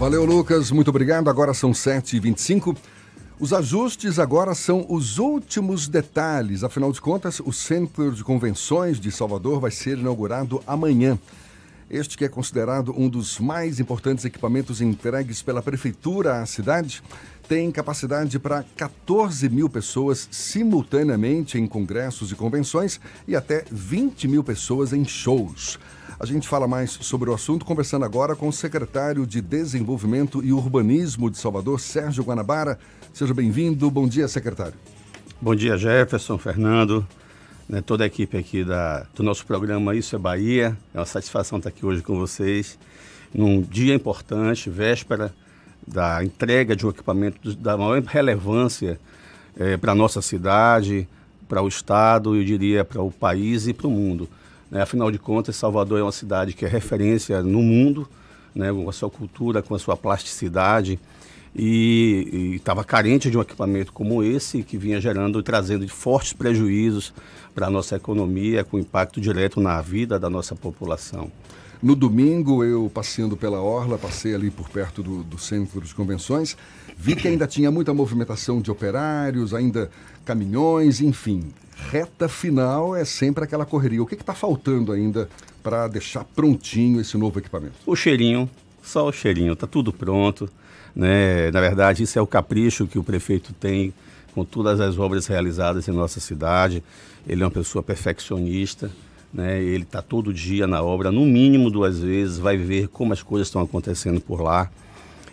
Valeu, Lucas. Muito obrigado. Agora são 7h25. Os ajustes agora são os últimos detalhes. Afinal de contas, o Centro de Convenções de Salvador vai ser inaugurado amanhã. Este que é considerado um dos mais importantes equipamentos entregues pela Prefeitura à cidade, tem capacidade para 14 mil pessoas simultaneamente em congressos e convenções e até 20 mil pessoas em shows. A gente fala mais sobre o assunto conversando agora com o secretário de Desenvolvimento e Urbanismo de Salvador, Sérgio Guanabara. Seja bem-vindo. Bom dia, secretário. Bom dia, Jefferson, Fernando, né, toda a equipe aqui da, do nosso programa Isso é Bahia. É uma satisfação estar aqui hoje com vocês, num dia importante, véspera da entrega de um equipamento da maior relevância é, para a nossa cidade, para o Estado, eu diria para o país e para o mundo. Né? Afinal de contas, Salvador é uma cidade que é referência no mundo, né? com a sua cultura, com a sua plasticidade, e estava carente de um equipamento como esse, que vinha gerando e trazendo fortes prejuízos para a nossa economia, com impacto direto na vida da nossa população. No domingo, eu passeando pela Orla, passei ali por perto do, do centro de convenções, vi que ainda tinha muita movimentação de operários, ainda caminhões, enfim. Reta final é sempre aquela correria. O que está faltando ainda para deixar prontinho esse novo equipamento? O cheirinho, só o cheirinho, está tudo pronto. Né? Na verdade, isso é o capricho que o prefeito tem com todas as obras realizadas em nossa cidade. Ele é uma pessoa perfeccionista. Né? Ele está todo dia na obra, no mínimo duas vezes, vai ver como as coisas estão acontecendo por lá.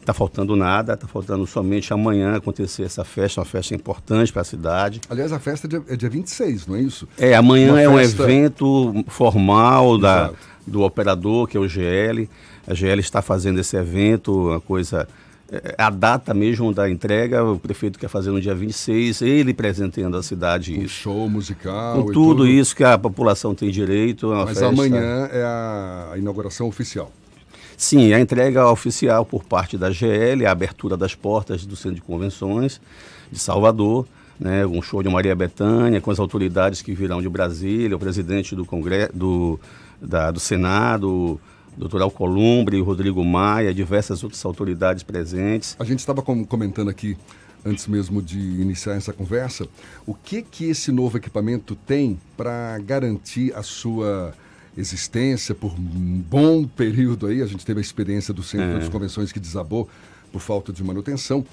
Está faltando nada, está faltando somente amanhã acontecer essa festa, uma festa importante para a cidade. Aliás, a festa é dia, é dia 26, não é isso? É, amanhã uma é festa... um evento formal da, do operador, que é o GL. A GL está fazendo esse evento, uma coisa a data mesmo da entrega, o prefeito quer fazer no dia 26, ele presenteando a cidade isso. show musical. Com tudo, tudo, isso que a população tem direito. É Mas festa... amanhã é a inauguração oficial. Sim, a entrega oficial por parte da GL, a abertura das portas do Centro de Convenções de Salvador, né, um show de Maria Bethânia, com as autoridades que virão de Brasília, o presidente do Congresso, do, da, do Senado, doutor Alcolumbre, Rodrigo Maia, diversas outras autoridades presentes. A gente estava comentando aqui, antes mesmo de iniciar essa conversa, o que que esse novo equipamento tem para garantir a sua existência por um bom período aí. A gente teve a experiência do Centro é. das Convenções que desabou por falta de manutenção,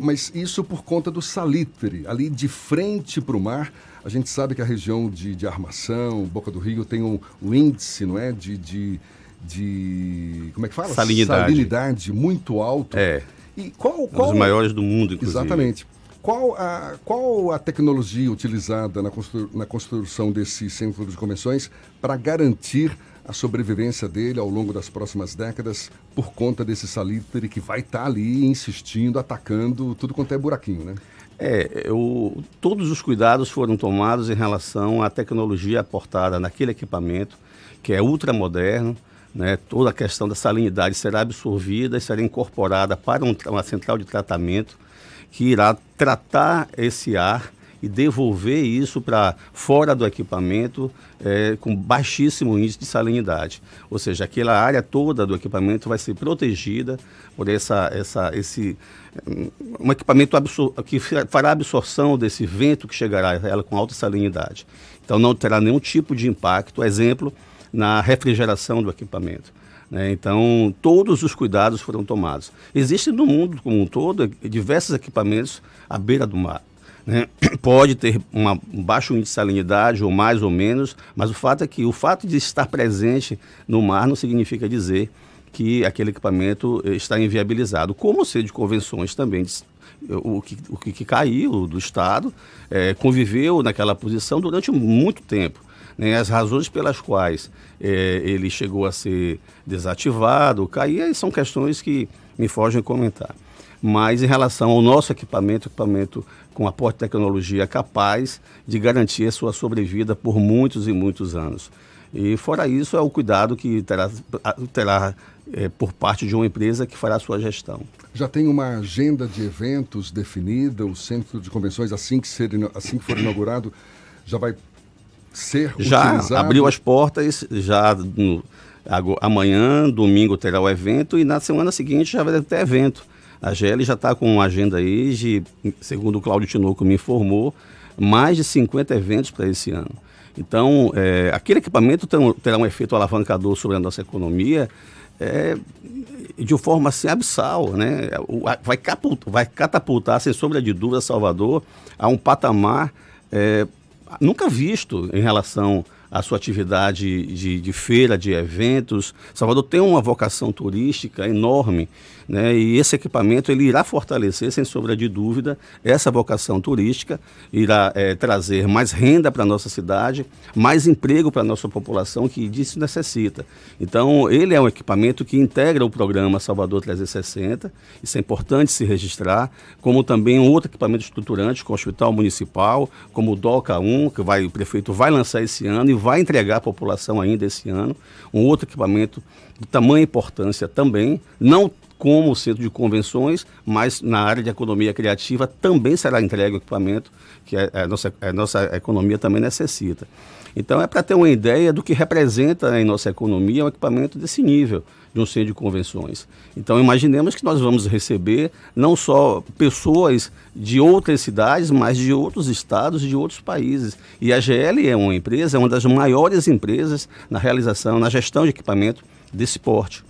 mas isso por conta do salitre, ali de frente para o mar. A gente sabe que a região de, de Armação, Boca do Rio, tem um, um índice, não é, de, de de como é que fala? Salinidade. Salinidade muito alto. É. E qual, qual... Um dos maiores do mundo, inclusive. Exatamente. Qual a, qual a tecnologia utilizada na, constru, na construção desse centro de convenções para garantir a sobrevivência dele ao longo das próximas décadas por conta desse salitre que vai estar tá ali insistindo, atacando tudo quanto é buraquinho, né? É, eu, todos os cuidados foram tomados em relação à tecnologia aportada naquele equipamento, que é ultramoderno, né, toda a questão da salinidade será absorvida e será incorporada para um, uma central de tratamento que irá tratar esse ar e devolver isso para fora do equipamento é, com baixíssimo índice de salinidade. Ou seja, aquela área toda do equipamento vai ser protegida por essa, essa, esse, um equipamento que fará absorção desse vento que chegará a ela com alta salinidade. Então não terá nenhum tipo de impacto. Exemplo, na refrigeração do equipamento. Né? Então, todos os cuidados foram tomados. Existem no mundo como um todo diversos equipamentos à beira do mar. Né? Pode ter uma, um baixo índice de salinidade, ou mais ou menos, mas o fato é que o fato de estar presente no mar não significa dizer que aquele equipamento eh, está inviabilizado. Como o de convenções também o que, o que caiu do Estado, é, conviveu naquela posição durante muito tempo né, as razões pelas quais é, ele chegou a ser desativado, cair, são questões que me fogem comentar. Mas em relação ao nosso equipamento, equipamento com aporte de tecnologia capaz de garantir a sua sobrevida por muitos e muitos anos. E fora isso, é o cuidado que terá, terá é, por parte de uma empresa que fará a sua gestão. Já tem uma agenda de eventos definida, o centro de convenções, assim que, ser, assim que for inaugurado, já vai ser já utilizado? abriu as portas, já no, Amanhã, domingo, terá o evento e na semana seguinte já vai ter evento. A GL já está com uma agenda aí de, segundo o Cláudio Tinoco me informou, mais de 50 eventos para esse ano. Então, é, aquele equipamento terá um efeito alavancador sobre a nossa economia é, de forma assim, abissal, né? Vai, catapultar, vai catapultar, sem sombra de dúvida, Salvador a um patamar é, nunca visto em relação à sua atividade de, de feira, de eventos. Salvador tem uma vocação turística enorme né? E esse equipamento ele irá fortalecer, sem sombra de dúvida, essa vocação turística, irá é, trazer mais renda para a nossa cidade, mais emprego para a nossa população que disso necessita. Então, ele é um equipamento que integra o programa Salvador 360, isso é importante se registrar, como também um outro equipamento estruturante com o Hospital Municipal, como o DOCA 1, que vai, o prefeito vai lançar esse ano e vai entregar à população ainda esse ano, um outro equipamento de tamanha importância também, não como centro de convenções, mas na área de economia criativa também será entregue o equipamento que a, nossa, a nossa economia também necessita. Então, é para ter uma ideia do que representa em nossa economia um equipamento desse nível de um centro de convenções. Então, imaginemos que nós vamos receber não só pessoas de outras cidades, mas de outros estados e de outros países. E a GL é uma empresa, é uma das maiores empresas na realização, na gestão de equipamento desse porte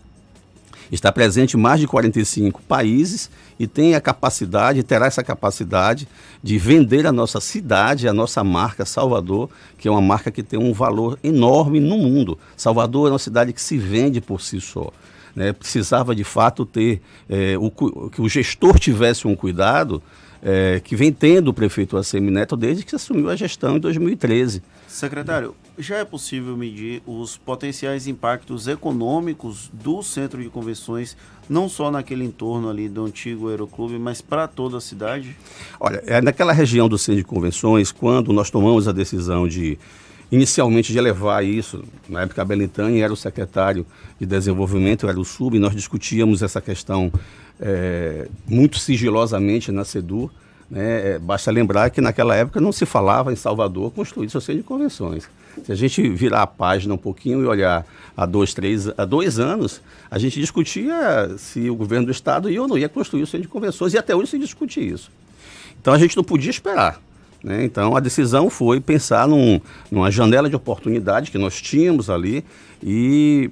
está presente em mais de 45 países e tem a capacidade, terá essa capacidade de vender a nossa cidade, a nossa marca Salvador, que é uma marca que tem um valor enorme no mundo. Salvador é uma cidade que se vende por si só. Né? Precisava de fato ter é, o, que o gestor tivesse um cuidado é, que vem tendo o prefeito ACM Neto desde que assumiu a gestão em 2013. Secretário, já é possível medir os potenciais impactos econômicos do centro de convenções, não só naquele entorno ali do antigo aeroclube, mas para toda a cidade? Olha, é naquela região do centro de convenções, quando nós tomamos a decisão de inicialmente de elevar isso, na época a Belintani era o secretário de desenvolvimento, era o sub, e nós discutíamos essa questão é, muito sigilosamente na SEDUR, né? É, basta lembrar que naquela época não se falava em Salvador construir seu centro de convenções. Se a gente virar a página um pouquinho e olhar há dois, três, há dois anos, a gente discutia se o governo do estado ia ou não ia construir o centro de convenções e até hoje se discute isso. Então a gente não podia esperar. Né? Então a decisão foi pensar num, numa janela de oportunidade que nós tínhamos ali e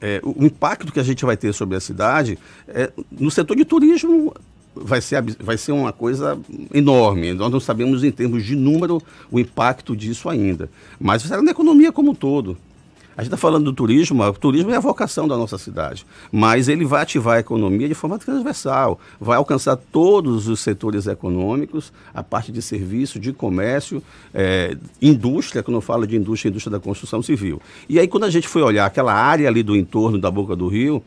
é, o impacto que a gente vai ter sobre a cidade é, no setor de turismo vai ser, vai ser uma coisa enorme. Nós não sabemos em termos de número o impacto disso ainda. Mas será na economia como um todo. A gente está falando do turismo, o turismo é a vocação da nossa cidade, mas ele vai ativar a economia de forma transversal, vai alcançar todos os setores econômicos, a parte de serviço, de comércio, é, indústria, quando eu falo de indústria, indústria da construção civil. E aí, quando a gente foi olhar aquela área ali do entorno da Boca do Rio,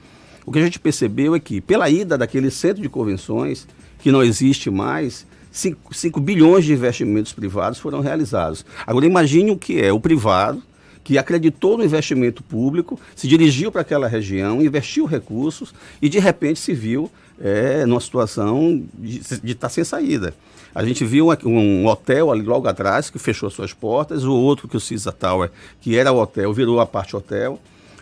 o que a gente percebeu é que, pela ida daquele centro de convenções, que não existe mais, 5 bilhões de investimentos privados foram realizados. Agora, imagine o que é o privado, que acreditou no investimento público, se dirigiu para aquela região, investiu recursos e, de repente, se viu é, numa situação de estar tá sem saída. A gente viu um, hotel ali logo atrás que fechou suas portas, o outro que o Cisa Tower, que era o hotel, virou a parte hotel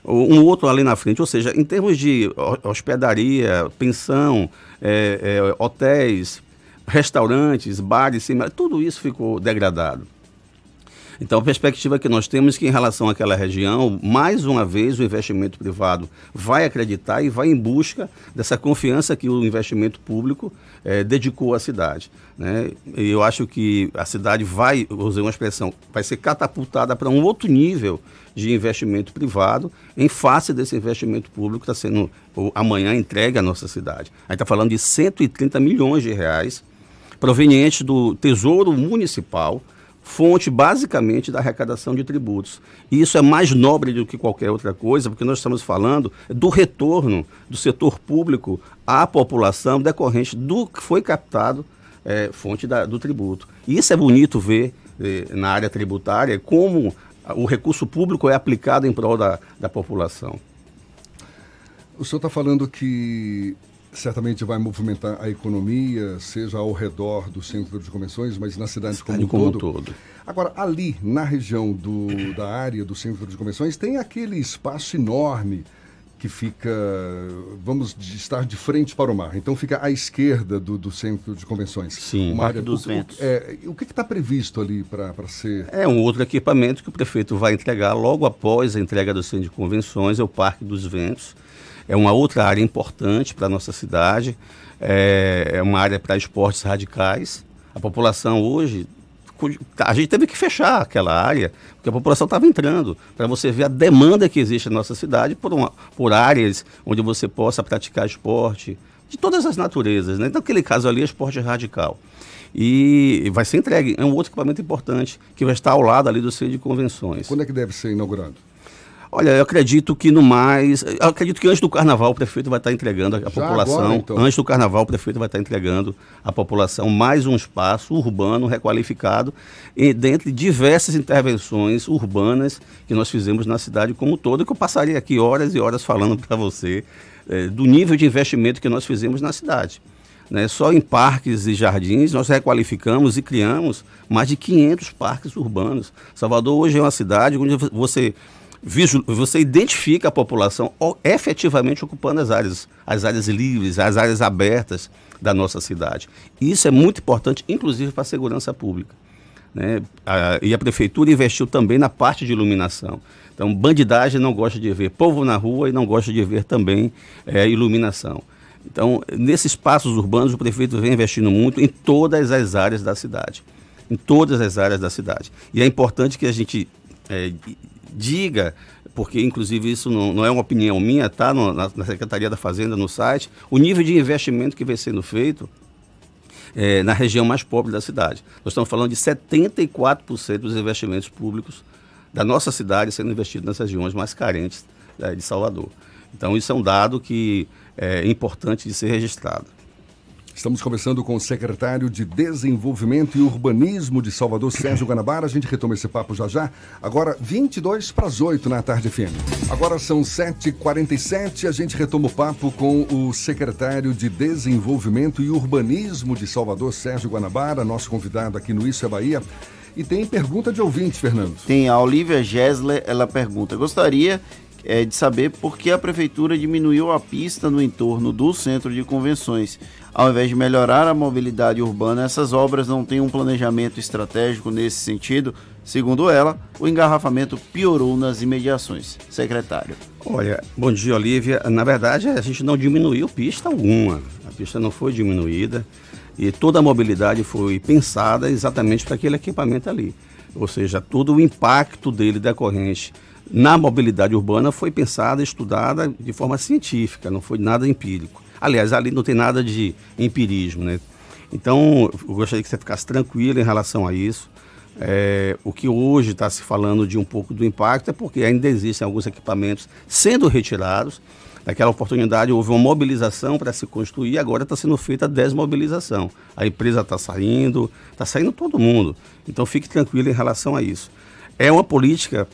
um outro ali na frente. Ou seja, em termos de hospedaria, pensão, é, é, hotéis, restaurantes, bares, tudo isso ficou degradado. Então, a perspectiva que nós temos é que, em relação àquela região, mais uma vez o investimento privado vai acreditar e vai em busca dessa confiança que o investimento público é, dedicou à cidade. Né? E eu acho que a cidade vai, usei uma expressão, vai ser catapultada para um outro nível de investimento privado em face desse investimento público que está sendo amanhã entregue à nossa cidade. A gente está falando de 130 milhões de reais provenientes do Tesouro Municipal, fonte basicamente da arrecadação de tributos. E isso é mais nobre do que qualquer outra coisa, porque nós estamos falando do retorno do setor público à população decorrente do que foi captado é, fonte da, do tributo. E isso é bonito ver é, na área tributária como o recurso público é aplicado em prol da, da população. O senhor está falando que certamente vai movimentar a economia, seja ao redor do centro de convenções, mas na cidade, como, um todo. todo. Agora, ali, na região do, da área do centro de convenções, tem aquele espaço enorme que fica, vamos estar de frente para o mar. Então fica à esquerda do, do centro de convenções. Sim, uma área dos o, ventos. É, o que está previsto ali para ser? É um outro equipamento que o prefeito vai entregar logo após a entrega do centro de convenções, é o Parque dos Ventos. É uma outra área importante para a nossa cidade, é, é uma área para esportes radicais. A população hoje a gente teve que fechar aquela área, porque a população estava entrando, para você ver a demanda que existe na nossa cidade por, uma, por áreas onde você possa praticar esporte, de todas as naturezas. Né? Então, aquele caso ali é esporte radical. E vai ser entregue. É um outro equipamento importante, que vai estar ao lado ali do centro de convenções. Quando é que deve ser inaugurado? Olha, eu acredito que no mais. Eu acredito que antes do carnaval o prefeito vai estar entregando a, população. Agora, então. Antes do carnaval o prefeito vai estar entregando à população mais um espaço urbano requalificado, e dentre diversas intervenções urbanas que nós fizemos na cidade como toda, que eu passaria aqui horas e horas falando para você é, do nível de investimento que nós fizemos na cidade. Né? Só em parques e jardins nós requalificamos e criamos mais de 500 parques urbanos. Salvador hoje é uma cidade onde você você identifica a população efetivamente ocupando as áreas, as áreas livres, as áreas abertas da nossa cidade. Isso é muito importante, inclusive para a segurança pública. Né? A, e a prefeitura investiu também na parte de iluminação. Então, bandidagem não gosta de ver povo na rua e não gosta de ver também é, iluminação. Então, nesses espaços urbanos, o prefeito vem investindo muito em todas as áreas da cidade. Em todas as áreas da cidade. E é importante que a gente é, diga, porque inclusive isso não, não é uma opinião minha, tá na, na, Secretaria da Fazenda, no site, o nível de investimento que vem sendo feito é, na região mais pobre da cidade. Nós estamos falando de 74% dos investimentos públicos da nossa cidade sendo investidos nas regiões mais carentes é, de Salvador. Então isso é um dado que é importante de ser registrado. Estamos conversando com o secretário de Desenvolvimento e Urbanismo de Salvador, Sérgio Guanabara. A gente retoma esse papo já já. Agora, 22 para as 8 na tarde FM. Agora são 7h47. A gente retoma o papo com o secretário de Desenvolvimento e Urbanismo de Salvador, Sérgio Guanabara, nosso convidado aqui no Isso é Bahia. E tem pergunta de ouvinte, Fernando. Tem a Olivia Gessler, ela pergunta: gostaria é, de saber por que a prefeitura diminuiu a pista no entorno do centro de convenções. Ao invés de melhorar a mobilidade urbana, essas obras não têm um planejamento estratégico nesse sentido. Segundo ela, o engarrafamento piorou nas imediações. Secretário. Olha, bom dia, Olivia. Na verdade, a gente não diminuiu pista alguma. A pista não foi diminuída e toda a mobilidade foi pensada exatamente para aquele equipamento ali. Ou seja, todo o impacto dele decorrente na mobilidade urbana foi pensada, estudada de forma científica, não foi nada empírico. Aliás, ali não tem nada de empirismo, né? Então, eu gostaria que você ficasse tranquilo em relação a isso. É, o que hoje está se falando de um pouco do impacto é porque ainda existem alguns equipamentos sendo retirados. Naquela oportunidade houve uma mobilização para se construir, agora está sendo feita a desmobilização. A empresa está saindo, está saindo todo mundo. Então fique tranquilo em relação a isso. É uma política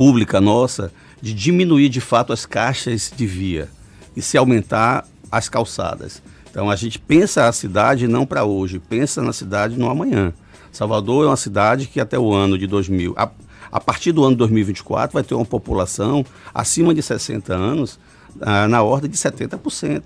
pública nossa de diminuir de fato as caixas de via e se aumentar as calçadas. Então a gente pensa a cidade não para hoje, pensa na cidade no amanhã. Salvador é uma cidade que até o ano de 2000, a, a partir do ano 2024, vai ter uma população acima de 60 anos ah, na ordem de 70%.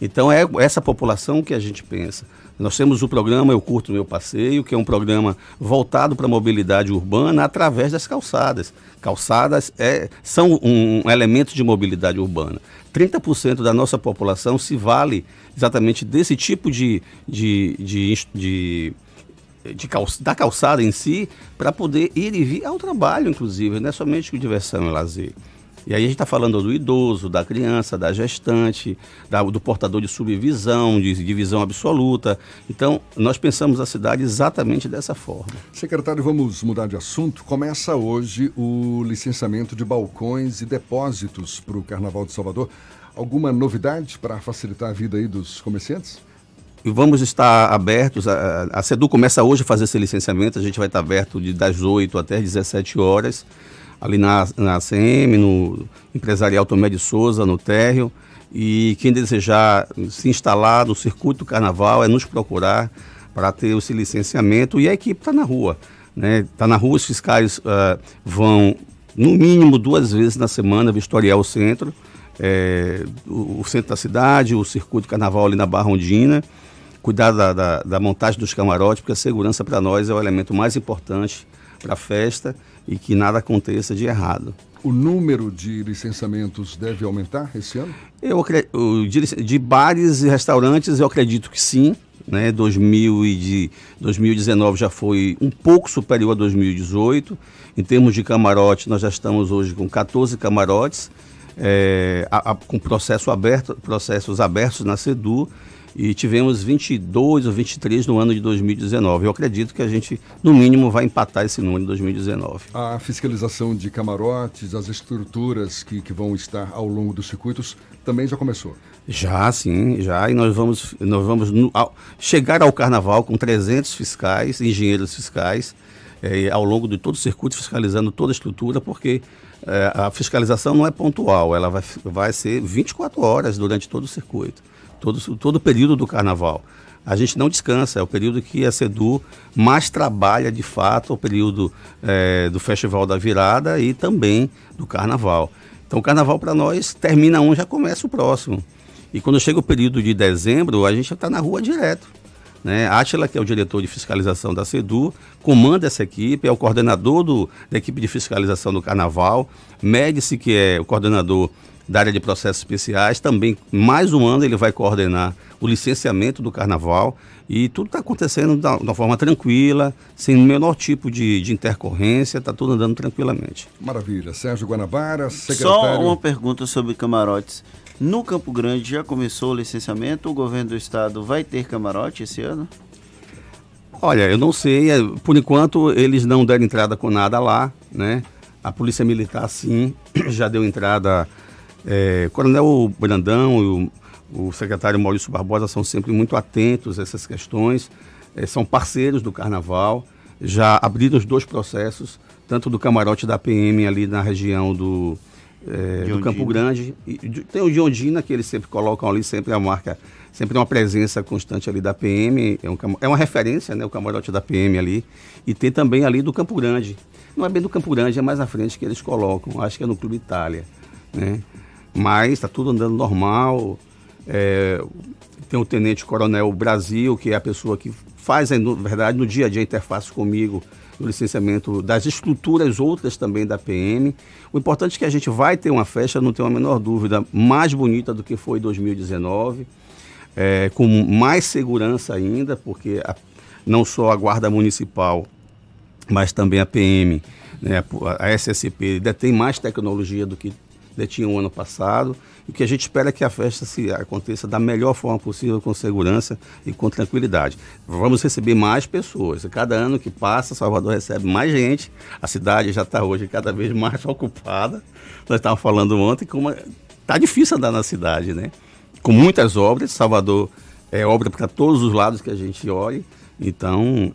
Então é essa população que a gente pensa. Nós temos o programa Eu Curto Meu Passeio, que é um programa voltado para a mobilidade urbana através das calçadas. Calçadas é, são um, elemento de mobilidade urbana. 30% da nossa população se vale exatamente desse tipo de, de, de, de de da calçada em si para poder ir e vir ao trabalho, inclusive, não é somente com diversão e lazer. E aí a gente está falando do idoso, da criança, da gestante, da, do portador de subvisão, de, de visão absoluta. Então, nós pensamos a cidade exatamente dessa forma. Secretário, vamos mudar de assunto. Começa hoje o licenciamento de balcões e depósitos para o Carnaval de Salvador. Alguma novidade para facilitar a vida aí dos comerciantes? vamos estar abertos. A, a CEDU começa hoje a fazer esse licenciamento, a gente vai estar aberto de, das 8 até as 17 horas ali na, na CM, no Empresarial Tomé de Souza, no térreo. E quem desejar se instalar no circuito do carnaval é nos procurar para ter esse licenciamento e a equipe está na rua. Está né? Tá na rua, os fiscais uh, vão no mínimo duas vezes na semana vistoriar o centro, é, o, o, centro da cidade, o circuito carnaval ali na Barra Ondina, cuidar da, da, da montagem dos camarotes, porque a segurança para nós é o elemento mais importante para a festa e que nada aconteça de errado. O número de licenciamentos deve aumentar esse ano? Eu, de, de bares e restaurantes, eu acredito que sim. Né? 2000 e de, 2019 já foi um pouco superior a 2018. Em termos de camarote, nós já estamos hoje com 14 camarotes, é, a, a, com processo aberto, processos abertos na SEDU e tivemos 22 ou 23 no ano de 2019. Eu acredito que a gente, no mínimo, vai empatar esse número em 2019. A fiscalização de camarotes, as estruturas que, que vão estar ao longo dos circuitos, também já começou? Já, sim, já. E nós vamos, nós vamos no, ao, chegar ao carnaval com 300 fiscais, engenheiros fiscais, é, ao longo de todo o circuito, fiscalizando toda a estrutura, porque é, a fiscalização não é pontual, ela vai, vai ser 24 horas durante todo o circuito todo, todo o período do carnaval. A gente não descansa, é o período que a SEDU mais trabalha de fato, o período é, do Festival da Virada e também do Carnaval. Então o Carnaval para nós termina um, já começa o próximo. E quando chega o período de dezembro, a gente está na rua direto. Né? Átila, que é o diretor de fiscalização da SEDU, comanda essa equipe, é o coordenador do, da equipe de fiscalização do Carnaval. Médici, que é o coordenador da área de processos especiais. Também, mais um ano, ele vai coordenar o licenciamento do carnaval. E tudo está acontecendo de uma forma tranquila, sem o menor tipo de, de intercorrência, está tudo andando tranquilamente. Maravilha. Sérgio Guanabara, secretário... Só uma pergunta sobre camarotes. No Campo Grande já começou o licenciamento? O governo do estado vai ter camarote esse ano? Olha, eu não sei. É, por enquanto, eles não deram entrada com nada lá, né? A Polícia Militar, sim, já deu entrada é, o Coronel Brandão e o, o, secretário Maurício Barbosa são sempre muito atentos a essas questões, é, são parceiros do Carnaval, já abriram os dois processos, tanto do camarote da PM ali na região do, é, do Campo Grande, e, tem o de Ondina, que eles sempre colocam ali, sempre a marca, sempre uma presença constante ali da PM, é, um, é uma referência, né, o camarote da PM ali, e tem também ali do Campo Grande. Não é bem do Campo Grande, é mais à frente que eles colocam, acho que é no Clube Itália, né? Mas está tudo andando normal. É, tem o Tenente Coronel Brasil, que é a pessoa que faz, na verdade, no dia a dia, interface comigo no licenciamento das estruturas outras também da PM. O importante é que a gente vai ter uma festa, não tenho a menor dúvida, mais bonita do que foi 2019, é, com mais segurança ainda, porque a, não só a Guarda Municipal, mas também a PM, né, a, a SSP, detém mais tecnologia do que detinham o ano passado. E que a gente espera é que a festa se aconteça da melhor forma possível, com segurança e com tranquilidade. Vamos receber mais pessoas. Cada ano que passa, Salvador recebe mais gente. A cidade já está hoje cada vez mais ocupada. Nós estávamos falando ontem como está difícil andar na cidade, né? Com muitas obras. Salvador é obra para todos os lados que a gente olhe. Então,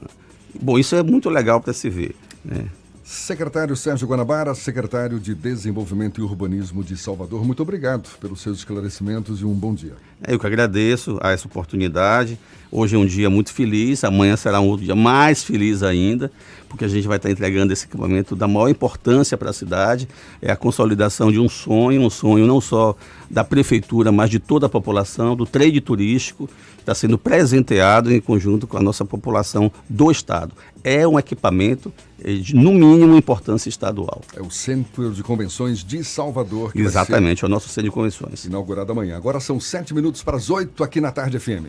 bom, isso é muito legal para se ver, né? Secretário Sérgio Guanabara, secretário de Desenvolvimento e Urbanismo de Salvador, muito obrigado pelos seus esclarecimentos e um bom dia. Eu que agradeço a essa oportunidade. Hoje é um dia muito feliz, amanhã será um outro dia mais feliz ainda, porque a gente vai estar entregando esse equipamento da maior importância para a cidade. É a consolidação de um sonho, um sonho não só da prefeitura, mas de toda a população, do trade turístico, que está sendo presenteado em conjunto com a nossa população do Estado. É um equipamento de, no mínimo, importância estadual. É o Centro de Convenções de Salvador. Exatamente, é o nosso Centro de Convenções. Inaugurado amanhã. Agora são sete minutos para as oito aqui na Tarde FM.